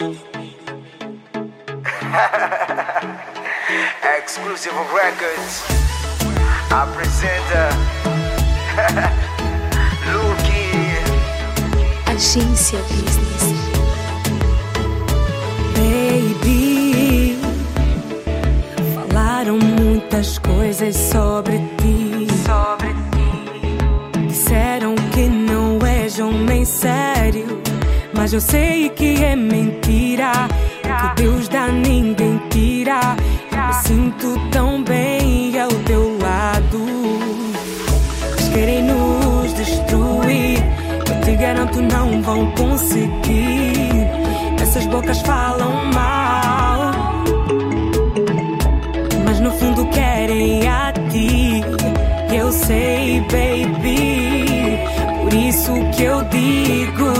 Exclusive Records apresenta Luke. Agência Business. Baby, falaram muitas coisas sobre ti. Sobre mas eu sei que é mentira. O que Deus dá, ninguém tira. Me sinto tão bem ao teu lado. Eles querem nos destruir. Eu te garanto, não vão conseguir. Essas bocas falam mal, mas no fundo querem a ti. Eu sei, baby. Por isso que eu digo,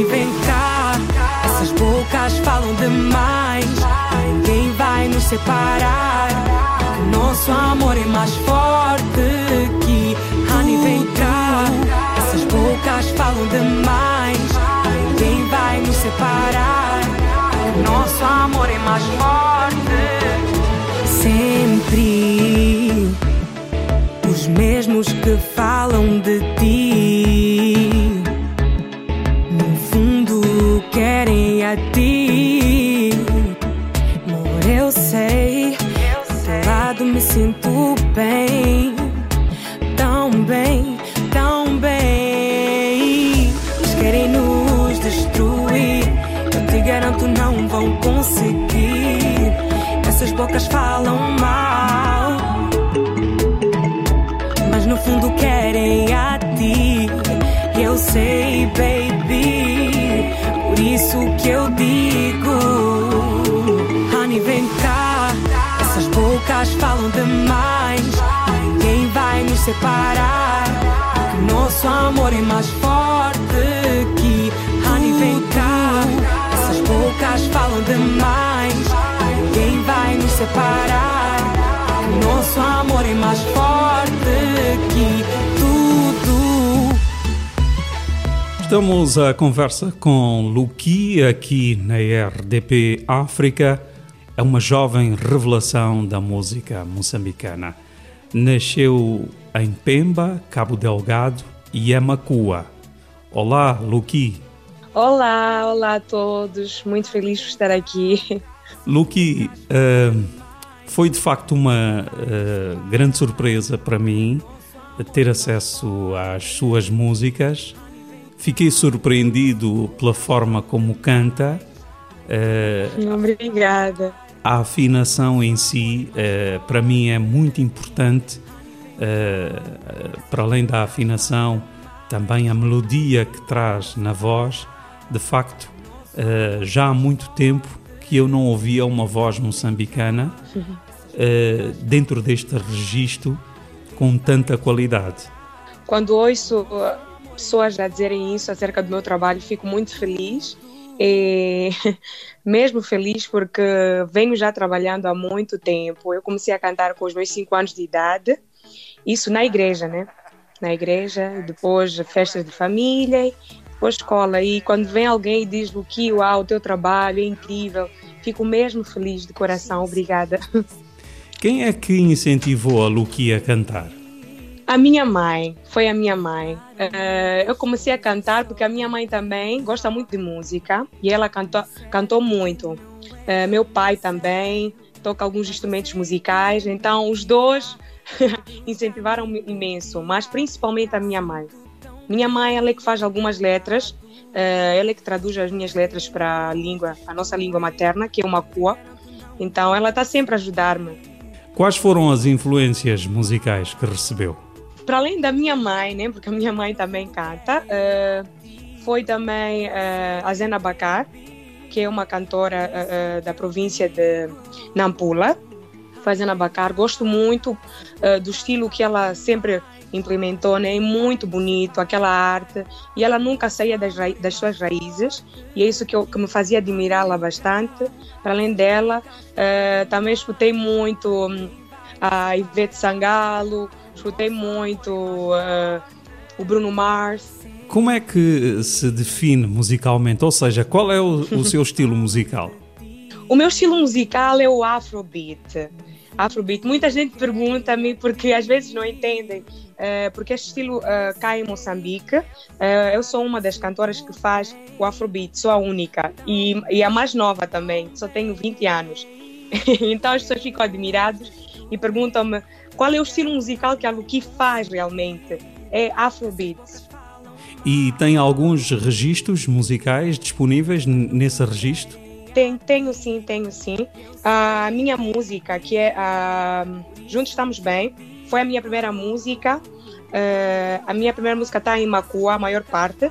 honey, vem cá. Essas bocas falam demais. Ninguém vai nos separar. Que nosso amor é mais forte que honey, vem cá. Essas bocas falam demais. Ninguém vai nos separar. Que nosso amor é mais forte. Amor é mais forte que Honey, vem cá. Essas bocas falam demais. Ninguém vai nos separar. Nosso amor é mais forte que tudo. Estamos à conversa com Luki aqui na RDP África. É uma jovem revelação da música moçambicana. Nasceu em Pemba, Cabo Delgado Amacua. Olá, Luki. Olá, olá a todos. Muito feliz por estar aqui. Luki, eh, foi de facto uma eh, grande surpresa para mim ter acesso às suas músicas. Fiquei surpreendido pela forma como canta. eh, Obrigada. a afinação em si, para mim, é muito importante. Eh, para além da afinação, também a melodia que traz na voz. De facto, eh, já há muito tempo que eu não ouvia uma voz moçambicana eh, dentro deste registro com tanta qualidade. Quando ouço pessoas a dizerem isso acerca do meu trabalho, fico muito feliz. E mesmo feliz porque venho já trabalhando há muito tempo. Eu comecei a cantar com os meus 5 anos de idade, isso na igreja, né? Na igreja, depois festas de família, depois escola. E quando vem alguém e diz o que, uau, o teu trabalho é incrível, fico mesmo feliz de coração. Obrigada. Quem é que incentivou a Luki a cantar? A minha mãe, foi a minha mãe. Eh, eu comecei a cantar porque a minha mãe também gosta muito de música e ela cantou, cantou muito. Eh, meu pai também toca alguns instrumentos musicais, então os dois incentivaram-me imenso, mas principalmente a minha mãe. Minha mãe, ela é que faz algumas letras, eh, ela é que traduz as minhas letras para a língua, a nossa língua materna, que é o Macua. Então ela está sempre a ajudar-me. Quais foram as influências musicais que recebeu? para além da minha mãe, né, porque a minha mãe também canta, eh, foi também eh, a Zena Bacar, que é uma cantora da província de Nampula. Foi a Zena Bacar, gosto muito eh, do estilo que ela sempre implementou, né, é muito bonito, aquela arte, e ela nunca saía das, das suas raízes, e é isso que, eu, que me fazia admirá-la bastante. Para além dela, eh, também escutei muito hum, a Ivete Sangalo, escutei muito eh, o Bruno Mars. Como é que se define musicalmente? Ou seja, qual é o, o seu estilo musical? O meu estilo musical é o Afrobeat. Afrobeat. Muita gente pergunta-me porque às vezes não entendem uh, porque este estilo uh, em Moçambique. Uh, eu sou uma das cantoras que faz o Afrobeat, sou a única e, e a mais nova também, só tenho 20 anos. então as pessoas ficam admiradas e perguntam-me qual é o estilo musical que a Luki faz realmente. É Afrobeat. E tem alguns registros musicais disponíveis nesse registro? Tem, tenho sim, tenho sim. A minha música, que é uh, Juntos Estamos Bem, foi a minha primeira música. Uh, a minha primeira música está em Macua, a maior parte,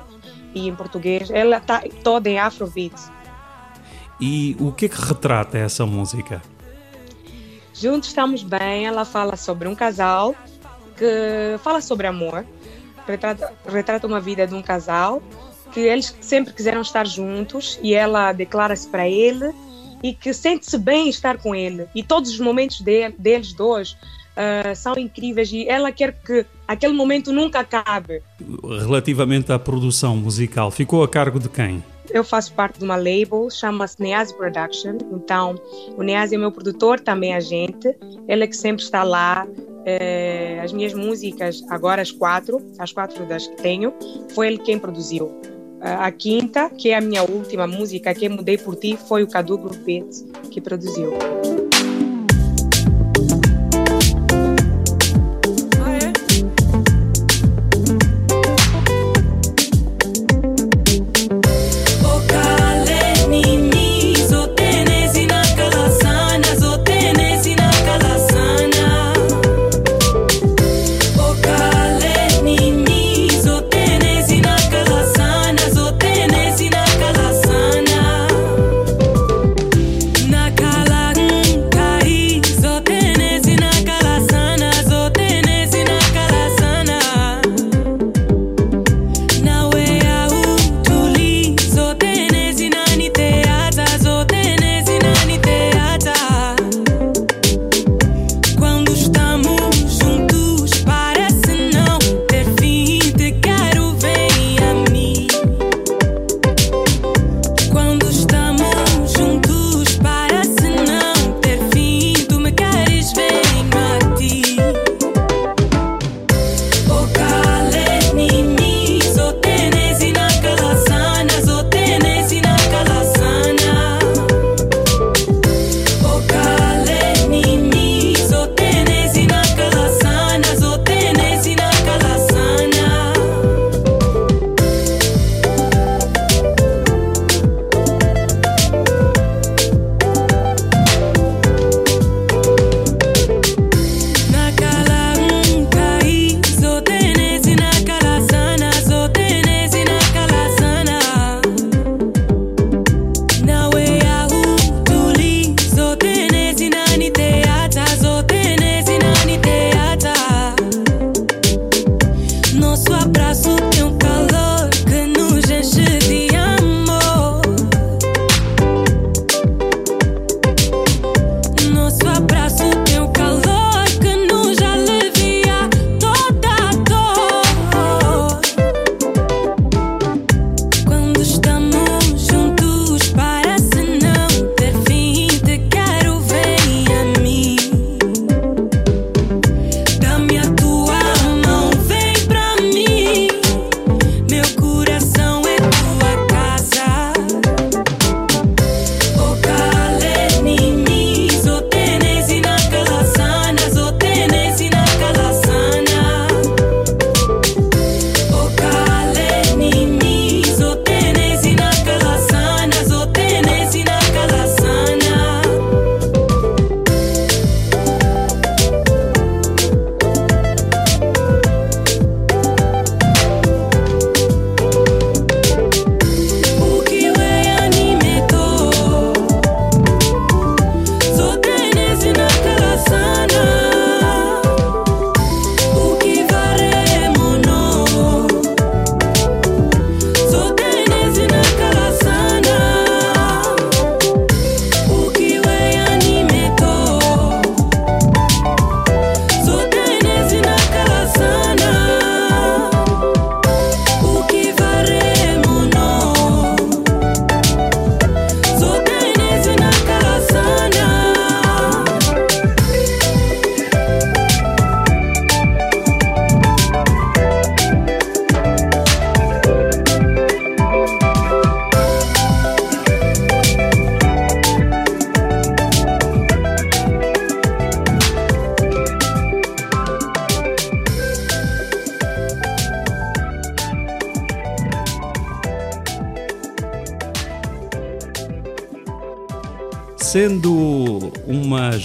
e em português. Ela está toda em Afrobeat. E o que é que retrata essa música? Juntos Estamos Bem, ela fala sobre um casal que fala sobre amor, retrata, retrata uma vida de um casal que eles sempre quiseram estar juntos e ela declara-se para ele e que sente-se bem estar com ele. E todos os momentos de, deles dois uh, são incríveis e ela quer que aquele momento nunca acabe. Relativamente à produção musical, ficou a cargo de quem? Eu faço parte de uma label, chama-se Nease Production. Então, o Nease é meu produtor, também agente. Ele é que sempre está lá. Eh, as minhas músicas, agora as quatro, as quatro das que tenho, foi ele quem produziu. A quinta, que é a minha última música, que Mudei por Ti, foi o Cadu Group Beats que produziu.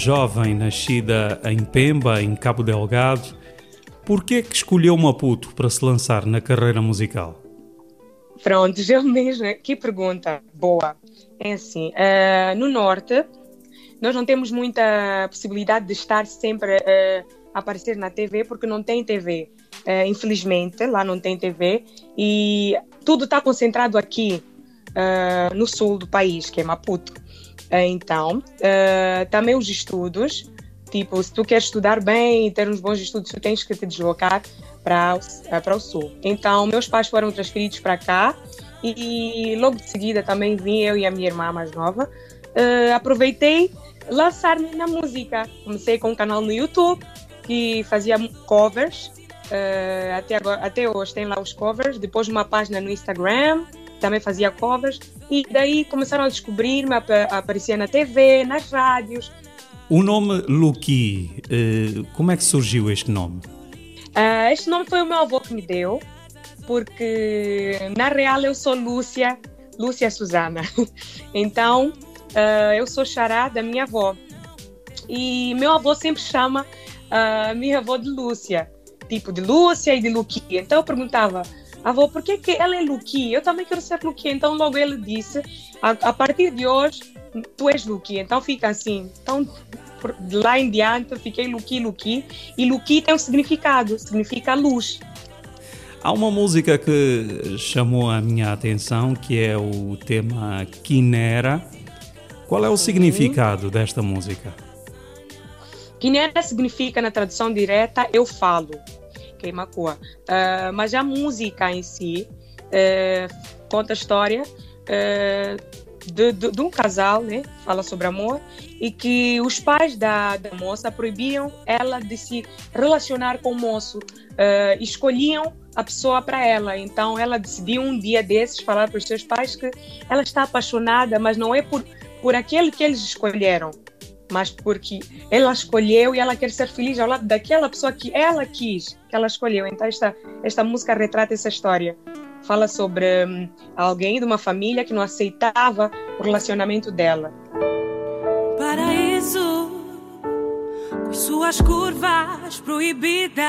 Jovem nascida em Pemba, em Cabo Delgado, por que é que escolheu Maputo para se lançar na carreira musical? Pronto, eu mesmo. Que pergunta boa. É assim, eh, no Norte, nós não temos muita possibilidade de estar sempre eh, a aparecer na TV, porque não tem TV. Eh, infelizmente, lá não tem TV. E tudo está concentrado aqui, no sul do país, que é Maputo. Eh, então, eh, também os estudos. Tipo, se tu queres estudar bem e ter uns bons estudos, tu tens que te deslocar para eh, para o sul. Então, meus pais foram transferidos para cá e logo de seguida também vim eu e a minha irmã mais nova. Eh, aproveitei lançar-me na música. Comecei com um canal no YouTube que fazia covers. eh, até, agora, até hoje tem lá os covers. Depois uma página no Instagram, também fazia covers. E daí começaram a descobrir-me, aparecia na TV, nas rádios. O nome Luki, eh, como é que surgiu este nome? Ah, este nome foi o meu avô que me deu, porque na real eu sou Lúcia, Lúcia Susana. Então ah, eu sou xará da minha avó. E meu avô sempre chama a minha avó de Lúcia, tipo de Lúcia e de Luqui. Então eu perguntava, avô, por que, que ela é Luqui? Eu também quero ser Luqui. Então logo ele disse, a, a partir de hoje tu és Luqui. Então fica assim. Então por- de lá em diante eu fiquei Luqui, Luqui. E Luqui tem um significado, significa luz. Há uma música que chamou a minha atenção, que é o tema Quinera. Qual é o significado desta música? Quinera significa, na tradução direta, eu falo, Queimacoa. Ah, mas a música em si eh, conta a história eh, de, de- de um casal, né? Fala sobre amor, e que os pais da, da moça proibiam ela de se relacionar com o moço, eh, escolhiam a pessoa para ela. Então ela decidiu um dia desses falar para os seus pais que ela está apaixonada, mas não é por, por aquele que eles escolheram mas porque ela escolheu e ela quer ser feliz ao lado daquela pessoa que ela quis, que ela escolheu. Então esta, esta música retrata essa história. Fala sobre hum, alguém de uma família que não aceitava o relacionamento dela. Paraíso, com suas curvas proibidas.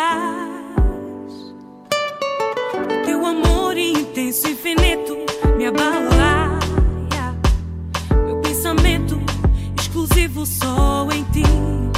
Teu amor intenso e infinito me abala. Exclusivo só em ti.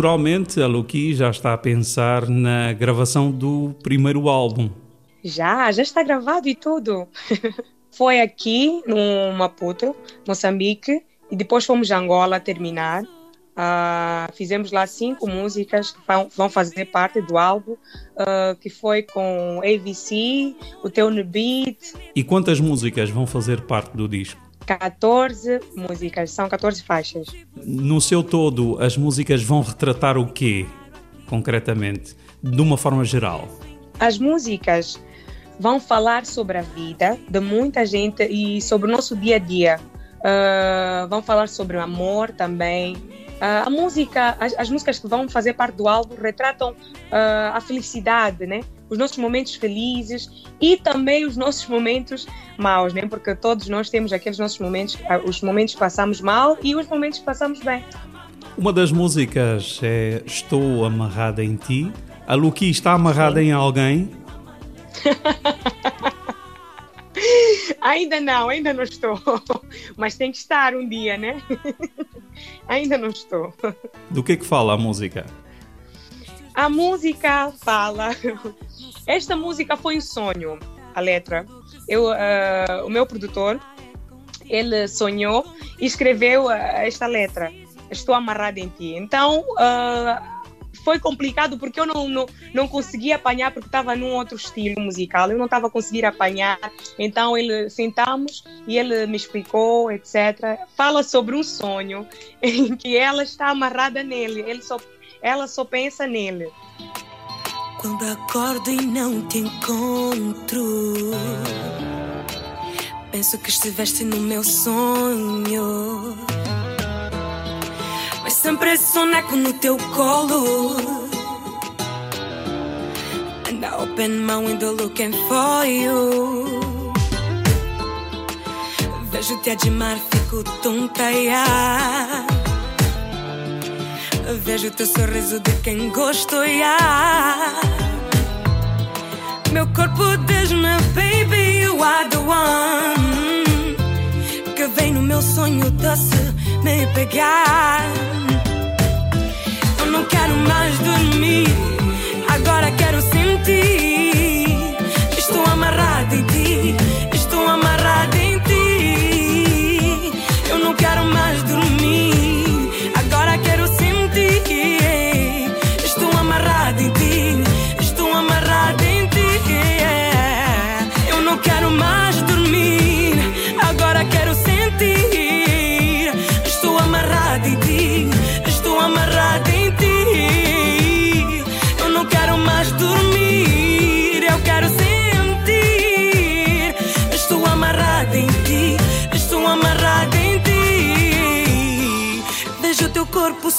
Naturalmente, a Luki já está a pensar na gravação do primeiro álbum. Já, já está gravado e tudo. Foi aqui no Maputo, Moçambique, e depois fomos a Angola terminar. Uh, fizemos lá cinco músicas que vão, vão fazer parte do álbum, uh, que foi com AVC, o Teu Beat. E quantas músicas vão fazer parte do disco? 14 músicas, são 14 faixas. No seu todo, as músicas vão retratar o quê, concretamente, de uma forma geral? As músicas vão falar sobre a vida de muita gente e sobre o nosso dia a dia. Uh, vão falar sobre o amor também. Uh, a música, as, as, músicas que vão fazer parte do álbum retratam uh, a felicidade, né? Os nossos momentos felizes e também os nossos momentos maus, né? Porque todos nós temos aqueles nossos momentos, os momentos que passamos mal e os momentos que passamos bem. Uma das músicas é Estou Amarrada em Ti. A Luki está amarrada Sim. em alguém ainda não, ainda não estou. Mas tem que estar um dia, né? ainda não estou. Do que que fala a música? A música fala. Esta música foi um sonho, a letra. Eu, uh, o meu produtor, ele sonhou e escreveu uh, esta letra. Estou amarrada em ti. Então, uh, foi complicado porque eu não, não, não conseguia apanhar, porque estava num outro estilo musical, eu não estava conseguindo apanhar. Então ele sentamos e ele me explicou, etc. Fala sobre um sonho em que ela está amarrada nele, ele só, ela só pensa nele. Quando acordo e não te encontro, penso que estiveste no meu sonho sempre soneco no teu colo. And I open my window looking for you. Vejo-te a de fico tonta, yeah. Vejo teu sorriso de quem gosto, yeah. Meu corpo diz-me, baby, you are the one. Que vem no meu sonho doce me pegar não quero mais dormir. Agora quero sentir. Estou amarrado em ti. Estou amarrado em ti. Eu não quero mais dormir.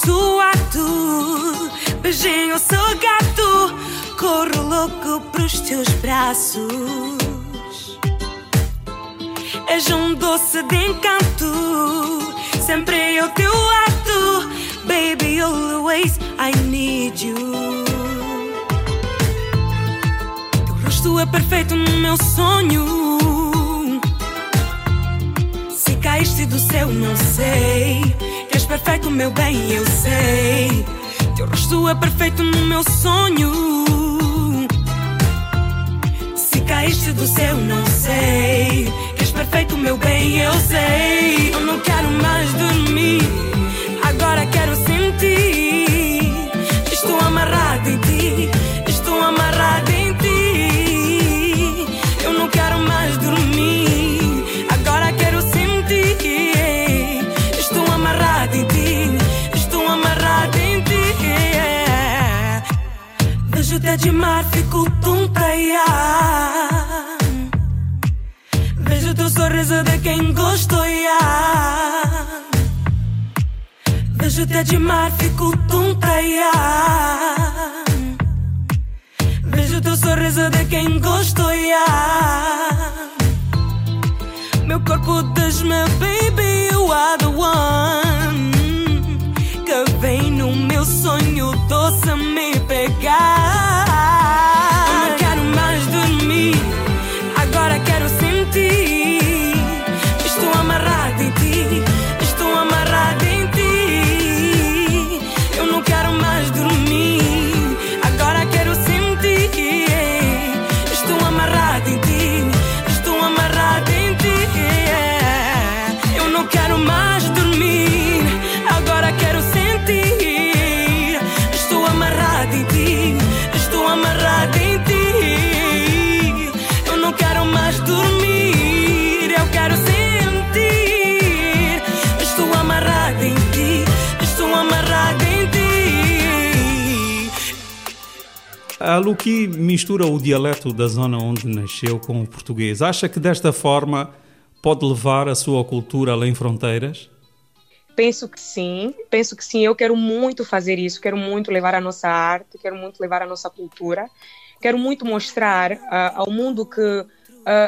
Corpo suado, beijinho seu gato, corro louco pros teus braços. És um doce de encanto, sempre ao teu lado, baby, always I need you. Teu rosto é perfeito no meu sonho. Se caíste do céu, não sei perfeito, meu bem, eu sei. Teu rosto é perfeito no meu sonho. Se caíste do céu, não sei. Que és perfeito, meu bem, eu sei. Eu não quero mais dormir, agora quero sentir. Estou amarrado em ti, Vejo-te de mar, fico tonta, yeah. Vejo teu sorriso de quem gosto, yeah. Vejo-te de mar, fico tonta, yeah. Vejo teu sorriso de quem gosto, yeah. Meu corpo diz-me, baby, you are A Luqui mistura o dialeto da zona onde nasceu com o português. Acha que desta forma pode levar a sua cultura além fronteiras? Penso que sim, penso que sim. Eu quero muito fazer isso, quero muito levar a nossa arte, quero muito levar a nossa cultura, quero muito mostrar uh, ao mundo que uh,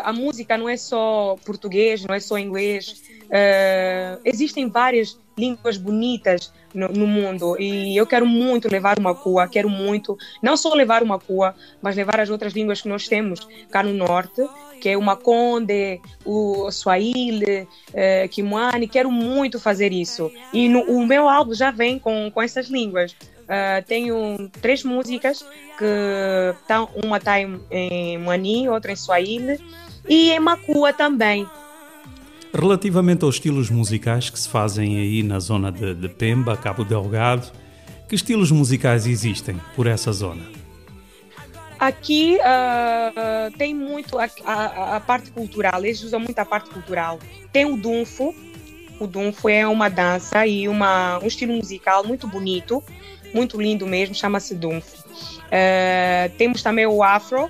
a música não é só português, não é só inglês. Uh, existem várias línguas bonitas no, no, mundo e eu quero muito levar uma cua, quero muito não só levar uma cua, mas levar as outras línguas que nós temos cá no norte que é o Maconde, o Swahili, eh, quero muito fazer isso. E no, o meu álbum já vem com, com essas línguas. Uh, tenho três músicas que tá, uma está em, em Mani, outra em Swahili e em Makua também. Relativamente aos estilos musicais que se fazem aí na zona de, de Pemba, Cabo Delgado, que estilos musicais existem por essa zona? Aqui uh, tem muito a, a, a, parte cultural, eles usam muito a parte cultural. Tem o dunfo, o dunfo é uma dança e uma, um estilo musical muito bonito, muito lindo mesmo, chama-se dunfo. Uh, temos também o afro,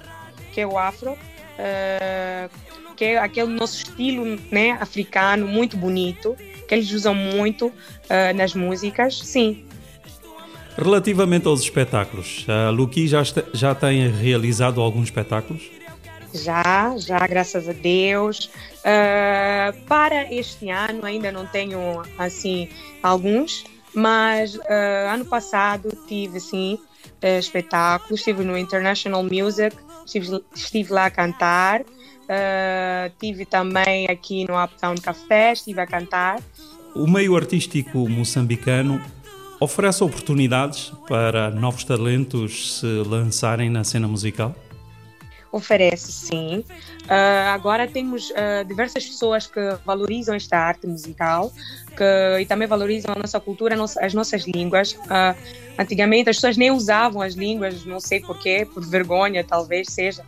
que é o afro, uh, que é aquele nosso estilo né, africano, muito bonito, que eles usam muito nas músicas, sim. Relativamente aos espetáculos, a Luqui já, já tem realizado alguns espetáculos? Já, já, graças a Deus. Uh, para este ano ainda não tenho, assim, alguns, mas uh, ano passado tive, sim, uh, espetáculos. Estive no International Music, estive, estive lá a cantar. Uh, tive também aqui no Uptown Café, estive a cantar. O meio artístico moçambicano Oferece oportunidades para novos talentos se lançarem na cena musical? Oferece, sim. Uh, agora temos uh, diversas pessoas que valorizam esta arte musical que, e também valorizam a nossa cultura, as nossas línguas. Uh, antigamente as pessoas nem usavam as línguas, não sei porquê, por vergonha talvez seja,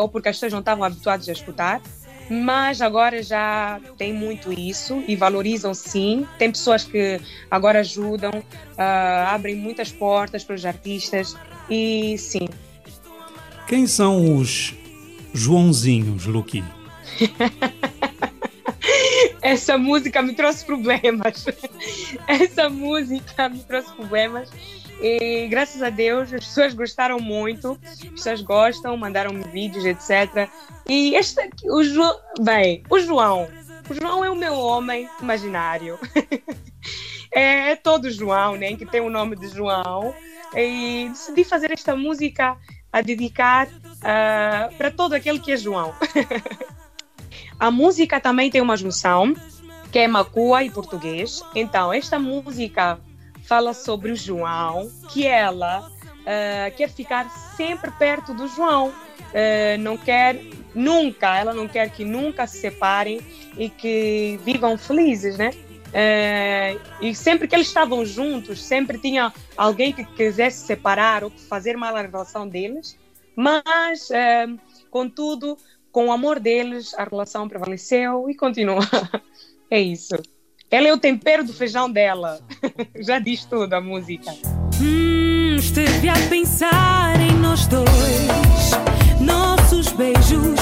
ou porque as pessoas não estavam habituadas a escutar mas agora já tem muito isso e valorizam sim. Tem pessoas que agora ajudam, uh, abrem muitas portas para os artistas e sim. Quem são os Joãozinhos, Luqui? Essa música me trouxe problemas. Essa música me trouxe problemas e graças a Deus as pessoas gostaram muito, as pessoas gostam, mandaram-me vídeos, etc. E este aqui, o João, bem, o João, o João é o meu homem imaginário. é, é todo João, né, que tem o nome de João. E decidi fazer esta música a dedicar uh, para todo aquele que é João. a música também tem uma junção, que é macua e português. Então, esta música fala sobre o João, que ela uh, quer ficar sempre perto do João, uh, não quer nunca, ela não quer que nunca se separem e que vivam felizes, né? Uh, e sempre que eles estavam juntos, sempre tinha alguém que quisesse separar ou fazer mal à relação deles, mas, contudo, com o amor deles, a relação prevaleceu e continua. é isso. Ela é o tempero do feijão dela. Já diz tudo a música. Hum, esteve a pensar em nós dois, nossos beijos,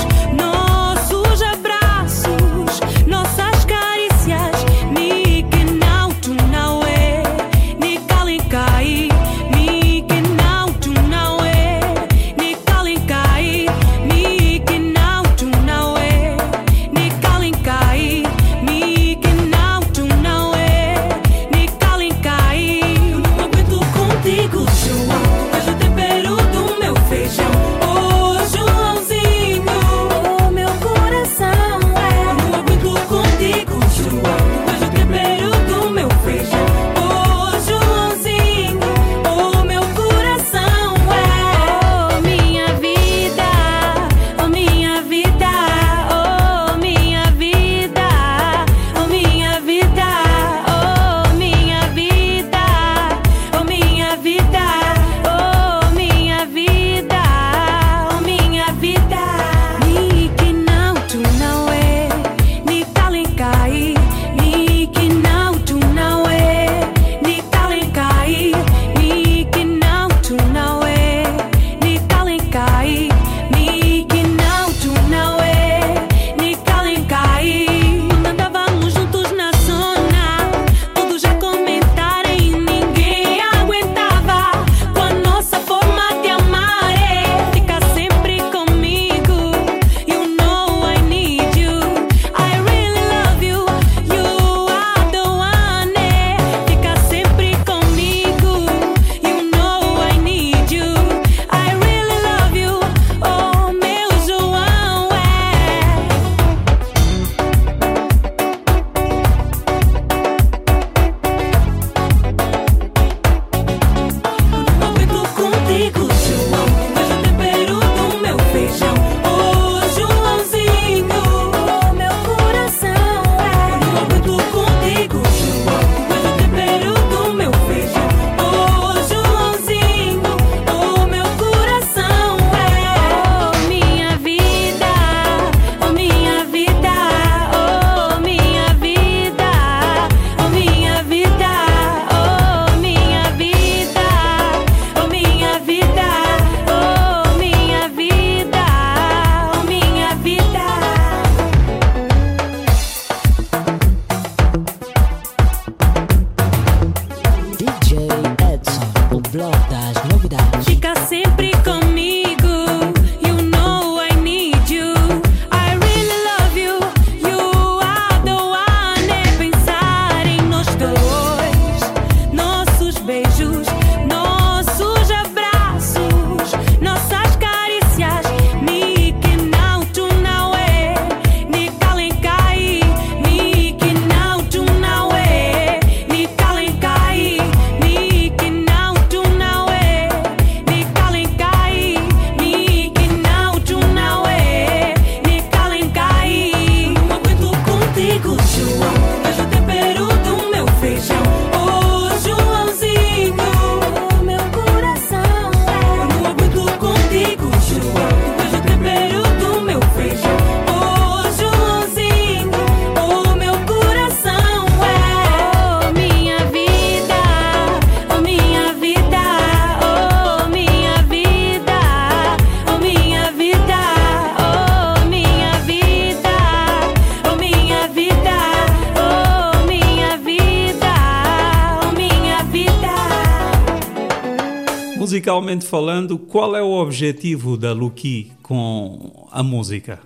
Musicalmente falando, qual é o objetivo da Luki com a música?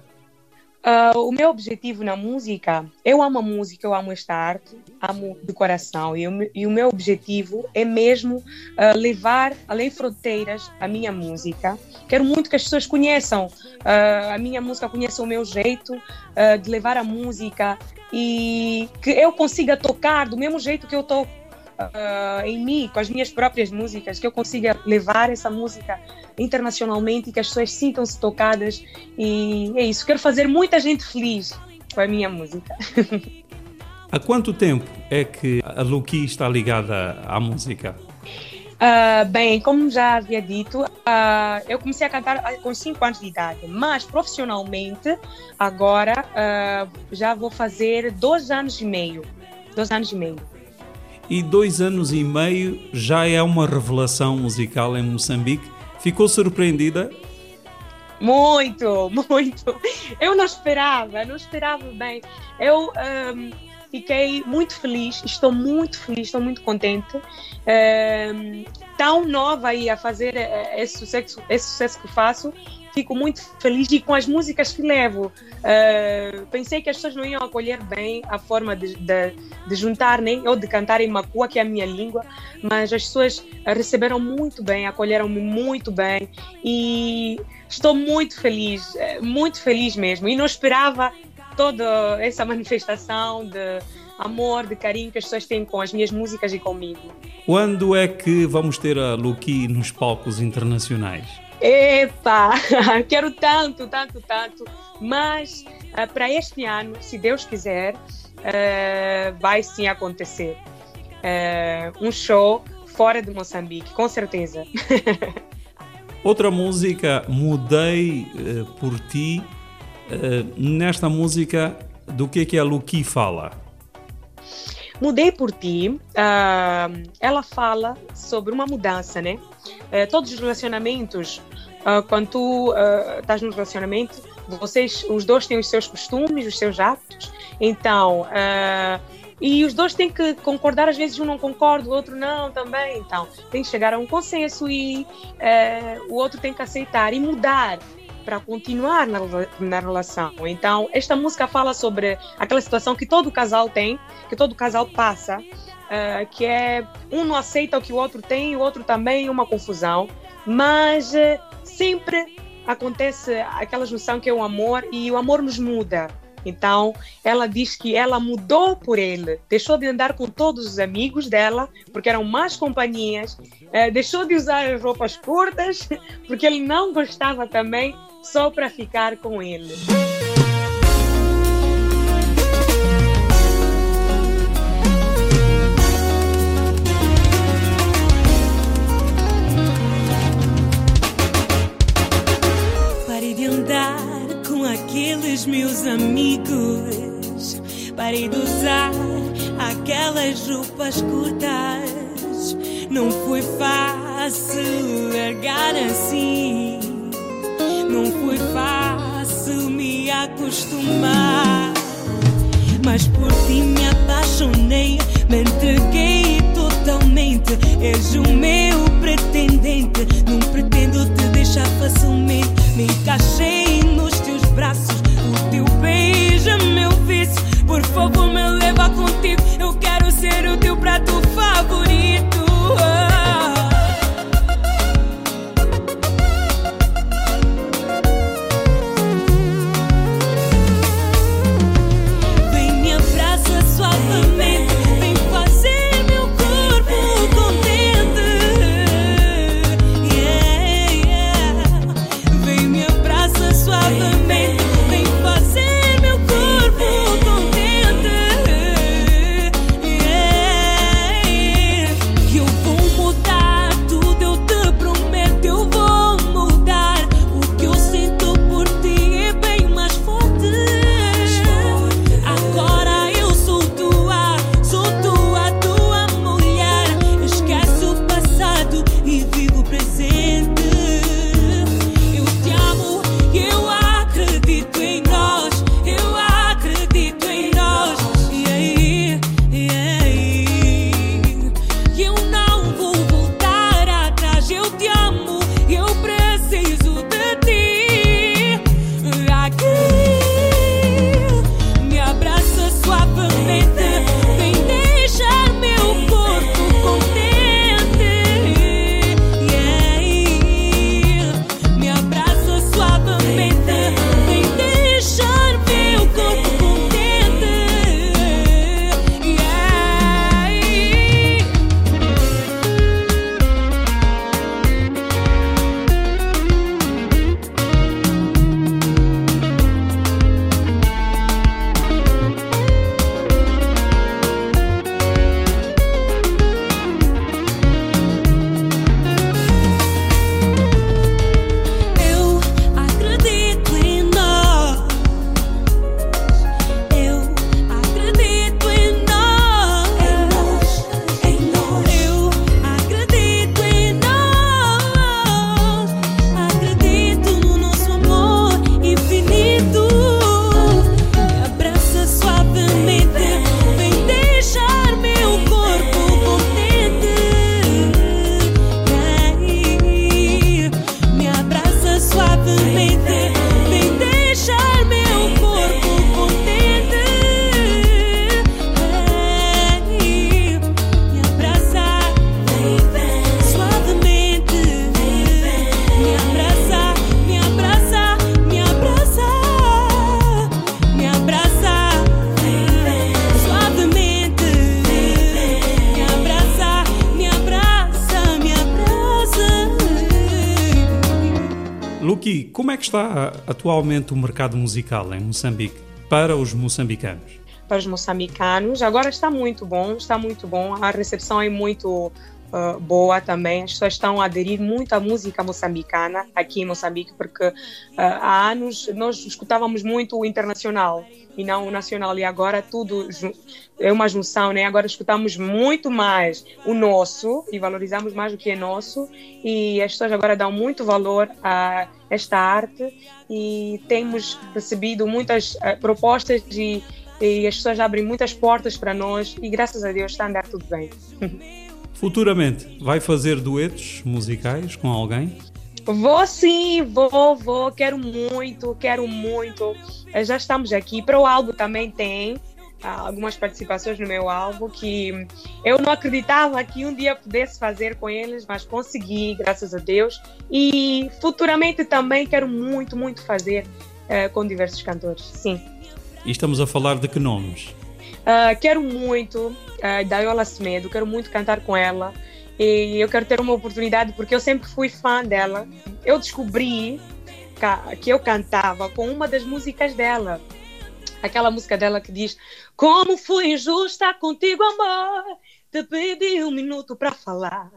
Ah, o meu objetivo na música, eu amo a música, eu amo esta arte, amo de coração. E o, e o meu objetivo é mesmo ah, levar além fronteiras a minha música. Quero muito que as pessoas conheçam ah, a minha música, conheçam o meu jeito de levar a música e que eu consiga tocar do mesmo jeito que eu toco. Ah, em mim, com as minhas próprias músicas, que eu consiga levar essa música internacionalmente e que as pessoas sintam-se tocadas e é isso, quero fazer muita gente feliz com a minha música. Há quanto tempo é que a Luki está ligada à música? Ah, bem, como já havia dito, ah, eu comecei a cantar com 5 anos de idade, mas profissionalmente agora ah, já vou fazer dois anos e meio. Dois anos e meio. E dois anos e meio já é uma revelação musical em Moçambique. Ficou surpreendida? Muito, muito. Eu não esperava, não esperava bem. Eu ahm, fiquei muito feliz, estou muito feliz, estou muito contente. Ahm, tão nova aí a fazer eh, esse sucesso, esse sucesso que faço, fico muito feliz e com as músicas que levo. Ah, pensei que as pessoas não iam acolher bem a forma de, de, de juntar, nem ou de cantar em Macua, que é a minha língua, mas as pessoas receberam muito bem, acolheram-me muito bem e estou muito feliz, muito feliz mesmo. E não esperava toda essa manifestação de amor, de carinho que as pessoas têm com as minhas músicas e comigo. Quando é que vamos ter a Luki nos palcos internacionais? Epa, quero tanto, tanto, tanto, mas ah, para este ano, se Deus quiser, ah, vai sim acontecer. Ah, um show fora de Moçambique, com certeza. Outra música, Mudei por Ti. Nesta música, do que é que a Luki fala? Mudei por ti. ah, ela fala sobre uma mudança, né? Eh, todos os relacionamentos, ah, quando tu ah, estás num relacionamento, vocês, os dois têm os seus costumes, os seus hábitos. Então, e os dois têm que concordar. Às vezes um não concorda, o outro não também. Então, tem que chegar a um consenso e eh, o outro tem que aceitar e mudar para continuar na, na relação. Então, esta música fala sobre aquela situação que todo casal tem, que todo casal passa, eh, que é um não aceita o que o outro tem, o outro também, uma confusão, mas eh, sempre acontece aquela junção que é o amor e o amor nos muda. Então, ela diz que ela mudou por ele, deixou de andar com todos os amigos dela, porque eram más companhias, eh, deixou de usar as roupas curtas, porque ele não gostava também, só para ficar com ele. Parei de andar com aqueles meus amigos. Parei de usar aquelas roupas curtas. Não foi fácil largar assim. Não foi fácil me acostumar. Mas por ti me apaixonei, me entreguei totalmente mente. És o meu pretendente. Não pretendo te deixar facilmente. Me encaixei nos teus braços. O teu beijo é meu vício. Por favor, me leva contigo. Eu quero ser o teu prato favorito. Está atualmente o mercado musical em Moçambique para os moçambicanos? para os moçambicanos. Agora está muito bom, está muito bom. A recepção é muito ah, boa também. As pessoas estão a aderir muito à música moçambicana aqui em Moçambique, porque ah, há anos nós escutávamos muito o internacional e não o nacional. E agora tudo é uma junção, né? Agora escutamos muito mais o nosso e valorizamos mais o que é nosso. E as pessoas agora dão muito valor a esta arte e temos recebido muitas ah, propostas de e as pessoas abrem muitas portas para nós e graças a Deus está a andar tudo bem. Futuramente, vai fazer duetos musicais com alguém? Vou sim, vou, vou, quero muito, quero muito. Eh, Já estamos aqui. Para o álbum também tem ah, algumas participações no meu álbum que eu não acreditava que um dia pudesse fazer com eles, mas consegui, graças a Deus. E futuramente também quero muito, muito fazer eh, com diversos cantores, sim. E estamos a falar de que nomes? Ah, quero muito a Daiola Semedo, quero muito cantar com ela e eu quero ter uma oportunidade porque eu sempre fui fã dela. Eu descobri que eu cantava com uma das músicas dela. Aquela música dela que diz: Como fui injusta contigo, amor. Te pedi um minuto para falar.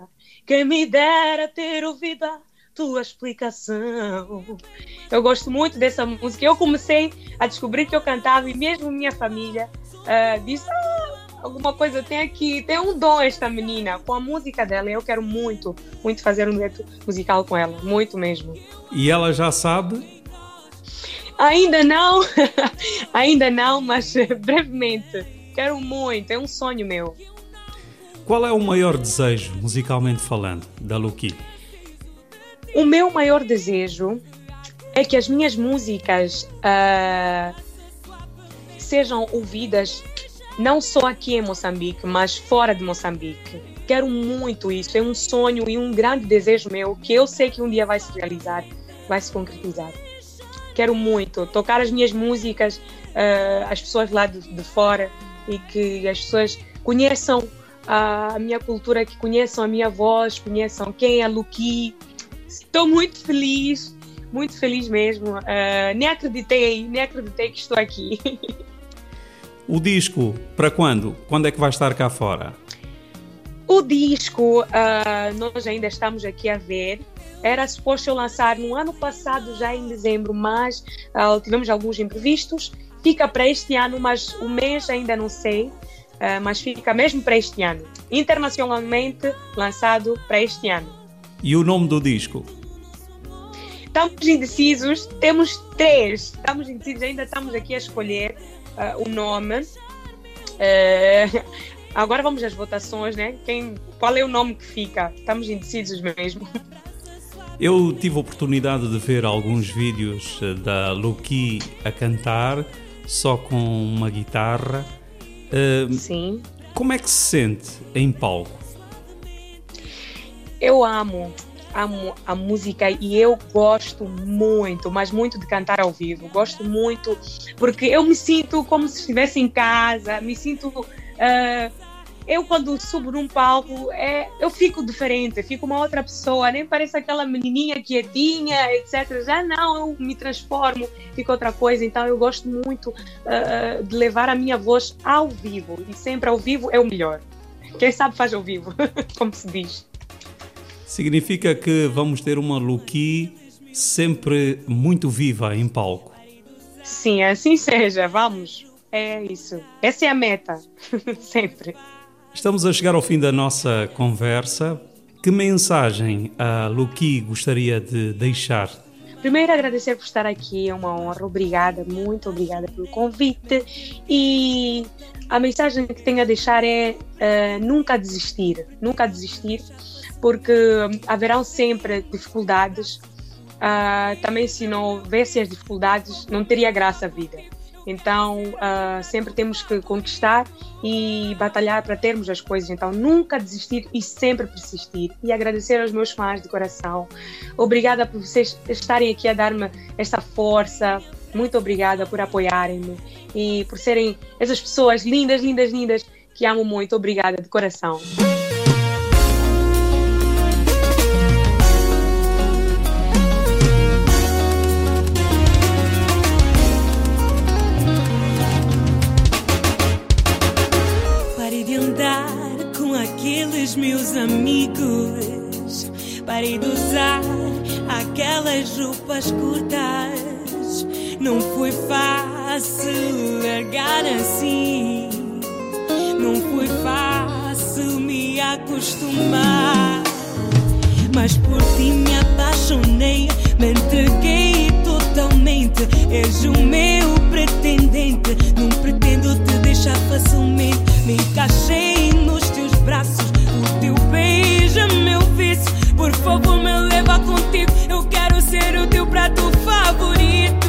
Quem me dera ter ouvido a tua explicação. Eu gosto muito dessa música. Eu comecei a descobrir que eu cantava e mesmo minha família ah, disse: "Ah, alguma coisa tem aqui, tem um dom esta menina com a música dela. Eu quero muito, muito fazer um dueto musical com ela, muito mesmo. E ela já sabe? Ainda não, ainda não, mas brevemente. Quero muito, é um sonho meu. Qual é o maior desejo, musicalmente falando, da Luki? O meu maior desejo é que as minhas músicas ah, sejam ouvidas não só aqui em Moçambique, mas fora de Moçambique. Quero muito isso, é um sonho e um grande desejo meu que eu sei que um dia vai se realizar, vai se concretizar. Quero muito tocar as minhas músicas ah, às pessoas lá de, de fora e que as pessoas conheçam a minha cultura, que conheçam a minha voz, conheçam quem é Luki. Estou muito feliz, muito feliz mesmo. Ah, nem acreditei, nem acreditei que estou aqui. O disco, para quando? Quando é que vai estar cá fora? O disco, ah, nós ainda estamos aqui a ver. Era suposto eu lançar no ano passado, já em dezembro, mas ah, tivemos alguns imprevistos. Fica para este ano, mas o mês ainda não sei. ah, mas fica mesmo para este ano. Internacionalmente lançado para este ano. E o nome do disco? Estamos indecisos, temos três. Estamos indecisos, ainda estamos aqui a escolher ah, o nome. Eh, agora vamos às votações, né? Quem, qual é o nome que fica? Estamos indecisos mesmo. Eu tive a oportunidade de ver alguns vídeos eh, da Luki a cantar, só com uma guitarra. Eh, Sim. como é que se sente em palco? Eu amo, amo a música e eu gosto muito, mas muito de cantar ao vivo. Gosto muito porque eu me sinto como se estivesse em casa, me sinto. ah, eu, quando subo num palco, é, eu fico diferente, fico uma outra pessoa, nem parece aquela menininha quietinha, etc. Já não, eu me transformo, fico outra coisa. Então, eu gosto muito ah, de levar a minha voz ao vivo e sempre ao vivo é o melhor. Quem sabe faz ao vivo, como se diz. Significa que vamos ter uma Luki sempre muito viva em palco. Sim, assim seja, vamos. É isso. Essa é a meta. Sempre. Estamos a chegar ao fim da nossa conversa. Que mensagem a Luki gostaria de deixar? Primeiro, agradecer por estar aqui, é uma honra. Obrigada, muito obrigada pelo convite. E a mensagem que tenho a deixar é eh, nunca desistir. Nunca desistir, porque haverão sempre dificuldades. Ah, também, se não houvesse as dificuldades, não teria graça a vida. Então, ah, sempre temos que conquistar e batalhar para termos as coisas. Então, nunca desistir e sempre persistir. E agradecer aos meus fãs de coração. Obrigada por vocês estarem aqui a dar-me esta força. Muito obrigada por apoiarem-me e por serem essas pessoas lindas, lindas, lindas que amo muito. Obrigada de coração. dos meus amigos. Parei de usar aquelas roupas curtas. Não foi fácil largar assim. Não foi fácil me acostumar. Mas por ti me apaixonei, me entreguei totalmente. És o meu pretendente. Não pretendo te deixar facilmente. Me encaixei nos teus braços. O teu beijo é meu vício. Por favor, me leva contigo. Eu quero ser o teu prato favorito.